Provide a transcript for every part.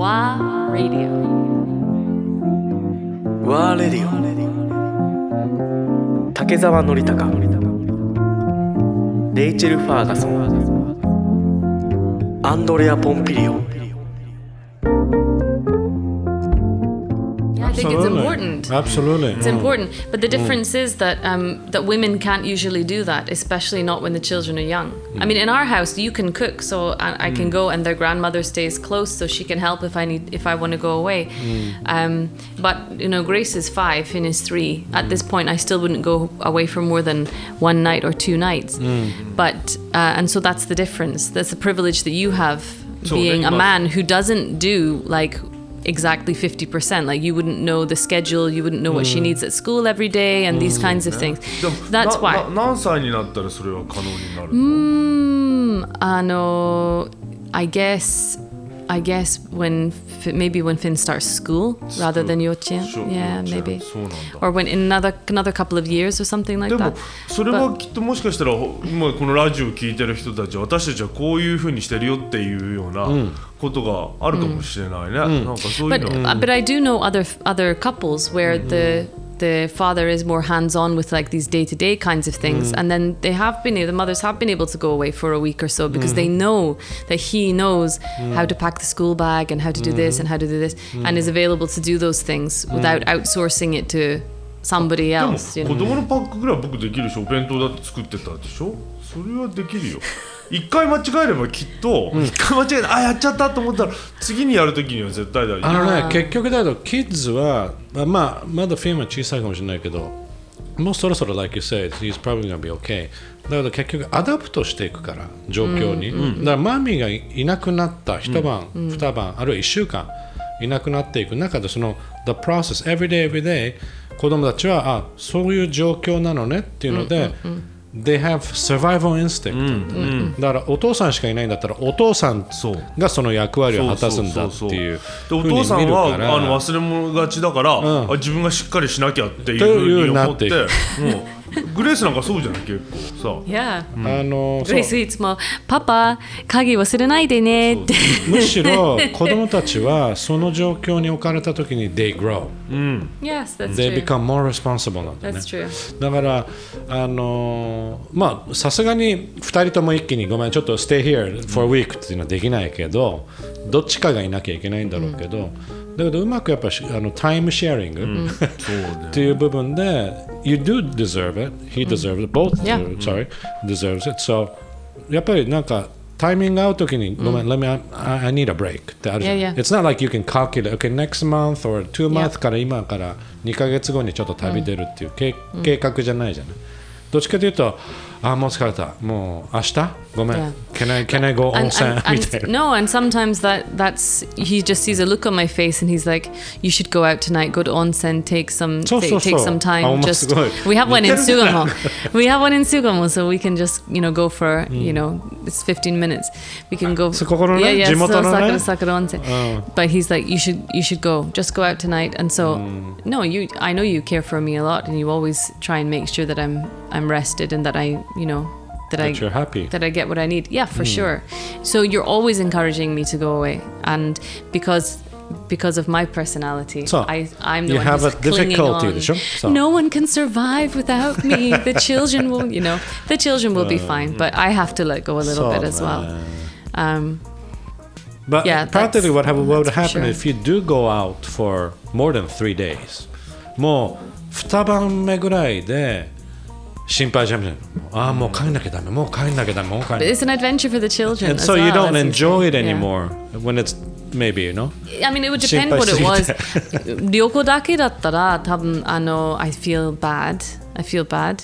WA Radio. ワーレディオ竹澤典孝レイチェル・ファーガソン。アンドレア・ポンピリオン。Absolutely. It's important, but the difference is that um, that women can't usually do that, especially not when the children are young. I mean, in our house, you can cook, so I, I can go, and their grandmother stays close, so she can help if I need if I want to go away. Um, but you know, Grace is five, Finn is three. At this point, I still wouldn't go away for more than one night or two nights. But uh, and so that's the difference. That's the privilege that you have So being a man who doesn't do like exactly 50% like you wouldn't know the schedule you wouldn't know what she needs at school every day and these kinds of things でも that's な why な何歳になったらそれは可能になるの、 mm, ano, i guess i guess when maybe when finn starts school rather than Sure, yeah maybe or when in another another couple of years or something like で that もそれはきっともしかしたら今このラジオ聞いてる人たちは私たちはこういうふうにしてるよっていうようなことがあるかもしれないね、なんかそういう but の、uh, but I do know other other couples where the the father is more hands on with like these day to day kinds of things, and then they have been the mothers have been able to go away for a week or so because they know that he knows how to pack the school bag and how to do this and how to do this, and is available to do those things without outsourcing it to somebody でも else. You 子 know? 供のパックぐらい僕できるしお弁当だって作ってたでしょそれはできるよ 一回間違えればきっと一回間違えてあやっちゃったと思ったら次にやるときには絶対大丈夫。あのね、結局だと、キッズは、まあまだフィルムは小さいかもしれないけど、もうそろそろ、like you said, he's probably gonna be okay. だけど結局、 adapt していくから、状況に。だから、 mommy がいなくなった一晩、二晩、あるいは一週間いなくなっていく中で、その、the process, every day, every day、子供たちは、あそういう状況なのねっていうので、They have survival instinct、だからお父さんしかいないんだったらお父さんそうがその役割を果たすんだっていうでお父さんはあの忘れ物がちだから、あ自分がしっかりしなきゃっていうふうに思ってグレースなんかそうじゃない？結構さ。Yeah. あのそう。Grace いつもパパ鍵忘れないでねって。むしろ 子供たちはその状況に置かれた時に they grow Yes, that's they become more responsible なんだね。That's true. だからあのまあさすがに2人とも一気にごめんちょっと stay here for a week っていうのはできないけどどっちかがいなきゃいけないんだろうけど、だけどうまくやっぱしあのタイムシェアリング、っていう部分で you do deserve it he deserves it both Yeah. sorry deserves it so やっぱりなんかタイミング合うときに、ごめん、let me, I, I need a break ってあるじゃん。Yeah, yeah. It's not like you can calculate, okay, next month or two months. から今から2ヶ月後にちょっと旅出るっていう計,、計画じゃないじゃない。どっちかというと、あ、もう疲れた。もう明日ごめん。 Yeah. Can, I, can I go and, 温泉 and, み and たいな。 no, and sometimes that that's he just sees a look on my face and he's like, "You should go out tonight, go to onsen, take some So, take, so, take so. some time. Almost just good. we have one in 似てるね。 Sugamo. we have one in Sugamo, so we can just you know go for you know it's 15 minutes. We can go. そこのね、 yeah, yeah. 地元のね。 so Sakura, Sakura onsen. But he's like, you should you should go. Just go out tonight. And so no, you I know you care for me a lot, and you always try and make sure that I'm I'm rested and that I you know that I That you're happy. that I get what I need. Yeah, Hmm. for sure. So you're always encouraging me to go away, and because because of my personality, So, I I'm the you one have who's a clinging difficulty, on. でしょ？So. No one can survive without me. The children will, you know, the children will be fine, but I have to let go a little そう bit as well. ね Um, But Yeah, practically that's- what, have, what would that's for happen sure. if you do go out for more than three days もう2晩目ぐらいで 心配じゃんああもう帰んなきゃダメもう帰んなきゃダメもう帰んな but きゃ it's an adventure for the children. And as so you well, don't as enjoy it said. Yeah. anymore when it's maybe you know I mean, it would depend what it 心配 was. すぎて。旅行だけだったら多分あの I feel bad. I feel bad.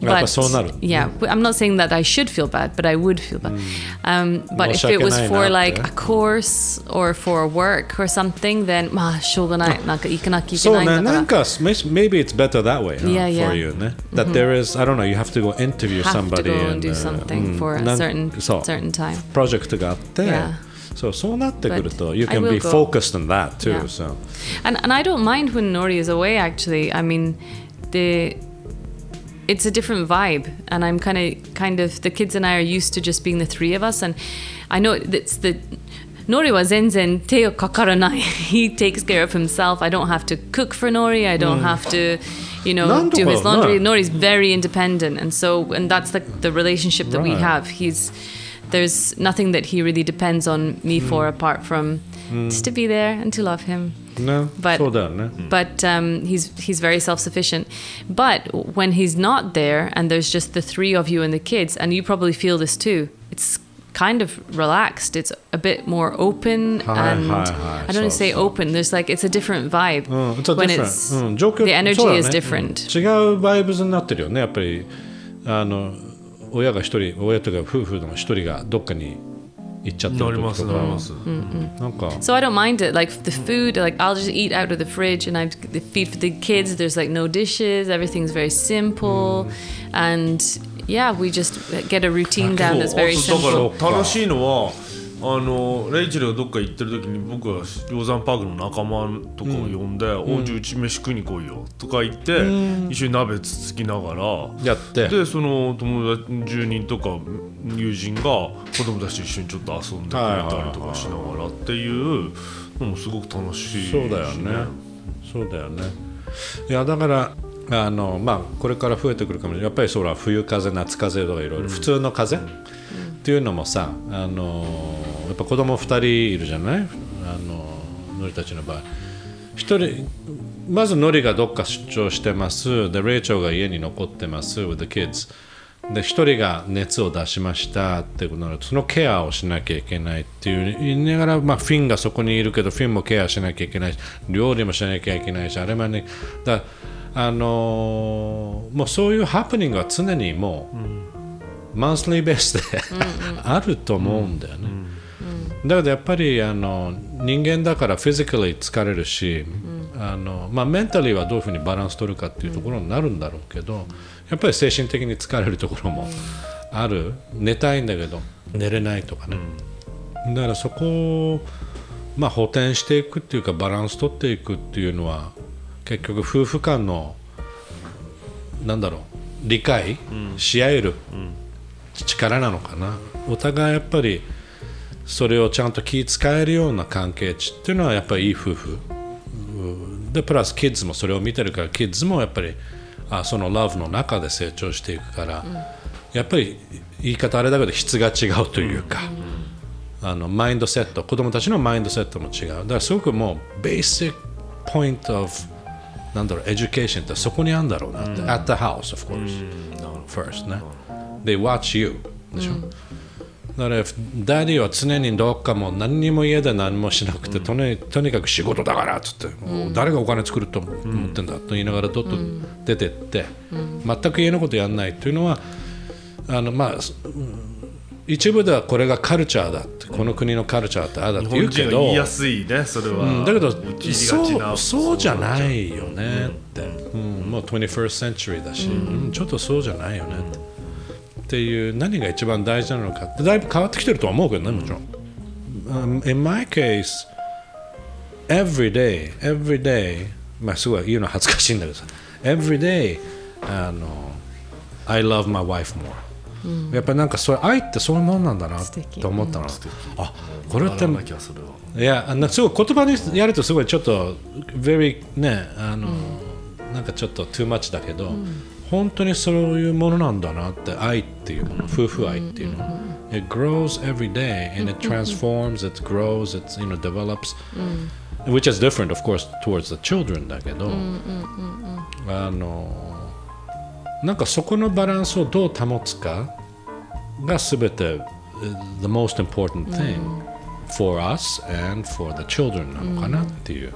やっぱ But そうなる。 yeah, but I'm not saying that I should feel bad, but I would feel bad. Um, but if it was 申し訳ないなって。 for like a course or for work or something, then まあしょうがない。なんか行かなきゃいけそうないんだから。ねなんか maybe it's better that way huh, Yeah, yeah. for you ね that there is I don't know you have to go interview have to somebody go and and, do uh, something うん for a なん certain そう certain time. プロジェクトがあって、 Yeah. そうそうなってくると But you I can will be go. focused on that too Yeah. so And and I don't mind when Nori is away. Actually, I mean, the it's a different vibe and i'm kind of kind of the kids and i are used to just being the three of us and i know it's the Nori wa zenzen Teo kakaranai. He takes care of himself. I don't have to cook for Nori. I don't mm. have to, you know, do his laundry. No. Nori's very independent, and so and that's the the relationship that right. we have. He's there's nothing that he really depends on me mm. for apart from mm. just to be there and to love him. ね But- そうだよね But um, he's he's very self sufficient. But when he's not there and there's just the three of you and the kids, and you probably feel this too, it's kind of relaxed. It's a bit more open Hi, and hi, hi. I don't want to So, say so. open. There's like it's a different vibe うん、it's a when different it's うん、状況 the energy そうだね is different. うん違うバイブズになってるよねやっぱりあの親が一人親というか夫婦の一人がどっかに 行っちゃってなりまする時とかなります、なんか So I don't mind it. Like the food, like I'll just eat out of the fridge and I the feed for the kids. There's like no dishes. Everything's very simple, and yeah, we just get a routine down that's そう very あと simple. だから楽しいのは あのレイチェルがどっか行ってる時に僕は鷹山パークの仲間とかを呼んで「おうじうち飯食いに来いよ」とか言って、一緒に鍋つつきながら。やって。でその友達住人とか友人が子供たちと一緒にちょっと遊んでくれたりとかしながらっていうのもすごく楽しいそうだよね。そうだよね。いやだからあのまあこれから増えてくるかもしれない。やっぱりそら冬風夏風とかいろいろ。普通の風？っていうのもさあのやっぱ子供2人いるじゃない？あのノリたちの場合。一人まずノリがどっか出張してます。でレイチョウが家に残ってます。with the kids で一人が熱を出しました。ってことになるとそのケアをしなきゃいけないっていう言いながら、まあ、フィンがそこにいるけどフィンもケアしなきゃいけないし料理もしなきゃいけないしあれもね。だあのーもうそういうハプニングは常にもう、マンスリーベースであると思うんだよね、だけどやっぱりあの人間だからフィジカル疲れるし、あのまあ、メンタリーはどういうふうにバランス取るかっていうところになるんだろうけど、やっぱり精神的に疲れるところもある、寝たいんだけど寝れないとかね、だからそこを、まあ、補填していくっていうかバランス取っていくっていうのは結局夫婦間のなんだろう理解し合える力なのかな、お互いやっぱりそれをちゃんと気遣えるような関係値っていうのはやっぱりいい夫婦。うんでプラスキッズもそれを見てるからキッズもやっぱりあそのラブの中で成長していくから、やっぱり言い方あれだけど質が違うというか、あのマインドセット子供たちのマインドセットも違う。だからすごくもうベーシックpoint of なんだろう education ってそこにあるんだろうなって、at the house of course、first ね。They watch you でしょ、だから daddy は常にどっかもう何にも家で何もしなくて、とにとにかく仕事だからっつって、誰がお金作ると思ってんだと言いながらどっと出てって、全く家のことやんないっていうのはあのまあ一部ではこれがカルチャーだってこの国のカルチャーってああだって言うけど言いやすいねそれは、うんだけどそなうそうじゃないよねって、うんもう 21st century だし、うん。ちょっとそうじゃないよねって,、っていう何が一番大事なのかってだいぶ変わってきてるとは思うけどねもちろん、um, in my case every day every day まあすごい言うの恥ずかしいんだけどさ。Every day あの I love my wife more、やっぱりなんかそれ愛ってそういうもんなんだなと思ったの、あこれっていやあのすごい言葉にやるとすごいちょっと very ねあの、なんかちょっと too much だけど、本当にそういうものなんだなって愛っていうもの夫婦愛っていうの、it grows every day and it transforms it grows it you know develops、which is different of course towards the children だけど、あのなんかそこのバランスをどう保つかが全て uh, the most important thing、for us and for the children なのかなっていう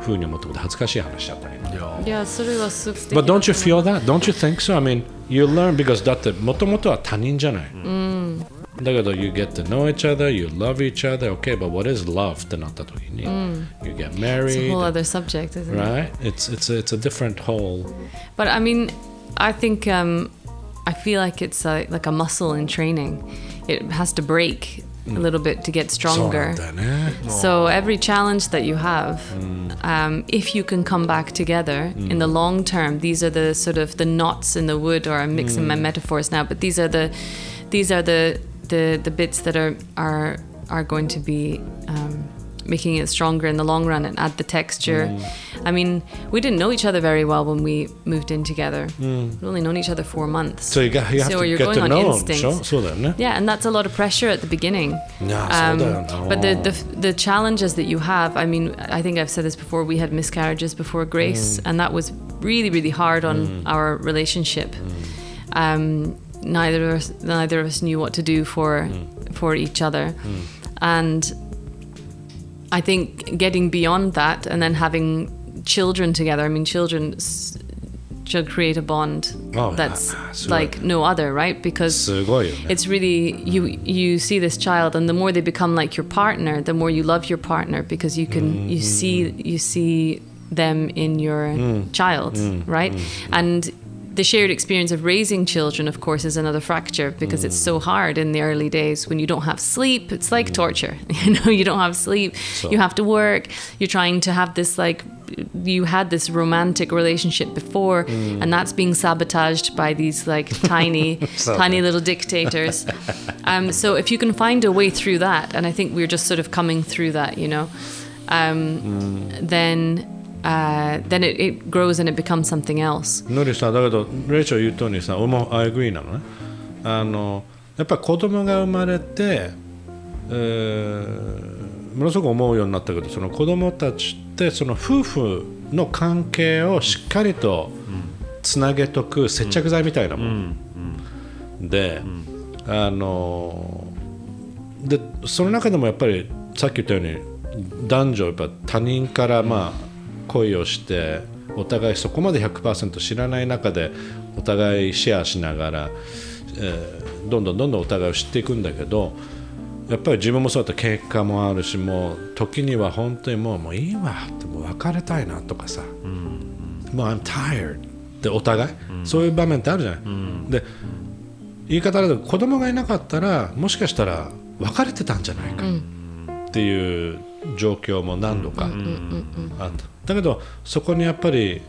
ふうに思って恥ずかしい話だったね。いやいやそれはす素敵 But don't you feel that? Don't you think so? I mean, you learn because だってもともとは他人じゃない。だけど you get to know each other, you love each other, okay, but what is love ってなった時に、you get It's a married, whole other subject, isn't it? right? It's, it's, a, it's a different whole. But I mean, I think um, I feel like it's a, like a muscle in training. It has to break a little bit to get stronger. So every challenge that you have, mm. um, if you can come back together in the mm. long term, these are the sort of the knots in the wood, or I'm mixing my mm. metaphors now, but these are the these are the the, the bits that are are are going to be. Um, making it stronger in the long run and add the texture. Mm. I mean, we didn't know each other very well when we moved in together. Mm. We've only known each other four months. So you, got, you have so to you're get going to know on instinct. Sure. So then, yeah. yeah, and that's a lot of pressure at the beginning. Yeah, um, so then. Oh. But the, the, the challenges that you have, I mean, I think I've said this before. We had miscarriages before Grace, mm. and that was really really hard on mm. our relationship. Mm. Um, neither of us, neither of us knew what to do for mm. for each other, and I think getting beyond that and then having children together. I mean, children should create a bond oh, that's like no other, right? Because it's really you you see this child, and the more they become like your partner, the more you love your partner because you can you see you see them in your mm. child, mm. right? Mm. And the shared experience of raising children of course is another fracture because it's so hard in the early days when you don't have sleep. It's like torture you know you don't have sleep. You have to work. You're trying to have this like you had this romantic relationship before and that's being sabotaged by these like tiny tiny little dictators. Um, so if you can find a way through that and i think we're just sort of coming through that you know um, then uh, then it, it grows and it becomes something else. のりさだけどレイチェル言うとおりにさ俺も I agree なのね。あのやっぱり子供が生まれて、えーものすごく思うようになったけどその子供たちってその夫婦の関係をしっかりとつなげとく接着剤みたいなもん、で、あのでその中でもやっぱりさっき言ったように男女やっぱ他人からまあ恋をしてお互いそこまで100%知らない中でお互いシェアしながら、えーどんどんどんどんお互いを知っていくんだけどやっぱり自分もそうだった。結果もあるしもう時には本当にもうもういいわってもう別れたいなとかさ、もう I'm tired ってお互い、そういう場面ってあるじゃない、で言い方だと子供がいなかったらもしかしたら別れてたんじゃないかっていう状況も何度かあっただけどそこにやっぱり、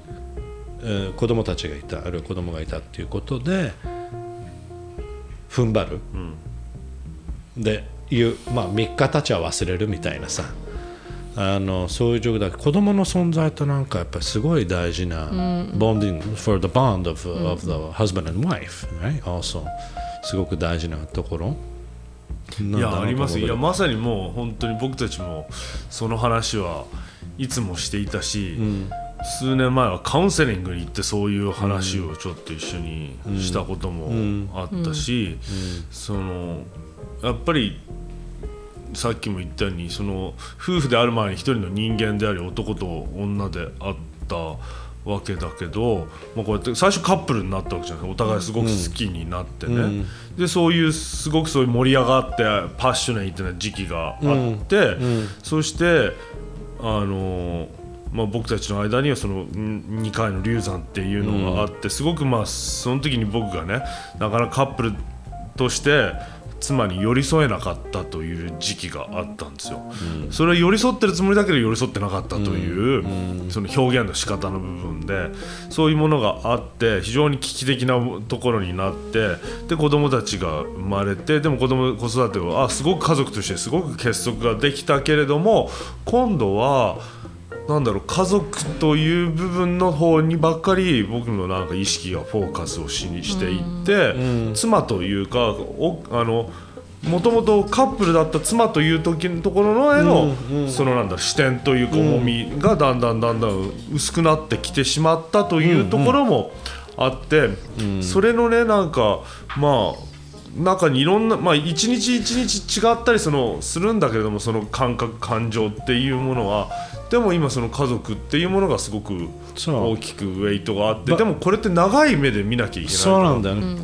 えー子供たちがいたあるいは子供がいたっていうことで踏ん張る、でいう、まあ、3日たちは忘れるみたいなさ。あのそういう状況だけど子供の存在となんかやっぱりすごい大事な、bonding for the bond of,、of the husband and wife、right? also すごく大事なところいやあります。いやまさにもう本当に僕たちもその話はいつもしていたし、数年前はカウンセリングに行ってそういう話をちょっと一緒にしたこともあったし、そのやっぱりさっきも言ったようにその夫婦である前に一人の人間であり男と女であったわけだけど、まあ、こうやって最初カップルになったわけじゃない。お互いすごく好きになってね、でそういうすごくそういう盛り上がってパッショネイトな時期があって、そしてあのまあ、僕たちの間にはその2回の流産っていうのがあって、すごくまあその時に僕がねなかなかカップルとして妻に寄り添えなかったという時期があったんですよ、それは寄り添ってるつもりだけど寄り添ってなかったという、その表現の仕方の部分でそういうものがあって非常に危機的なところになってで子供たちが生まれてでも子供子育てをあすごく家族としてすごく結束ができたけれども今度はなんだろう家族という部分の方にばっかり僕のなんか意識がフォーカスをしにしていって、妻というかおあのもともとカップルだった妻という時のところのへの、そのなんだ視点というか重みがだんだんだんだん薄くなってきてしまったというところもあって、それのねなんかまあ中にいろんな、まあ、一日一日違ったりそのするんだけれどもその感覚感情っていうものはでも今その家族っていうものがすごく大きくウェイトがあってばでもこれって長い目で見なきゃいけないそうなんだよね、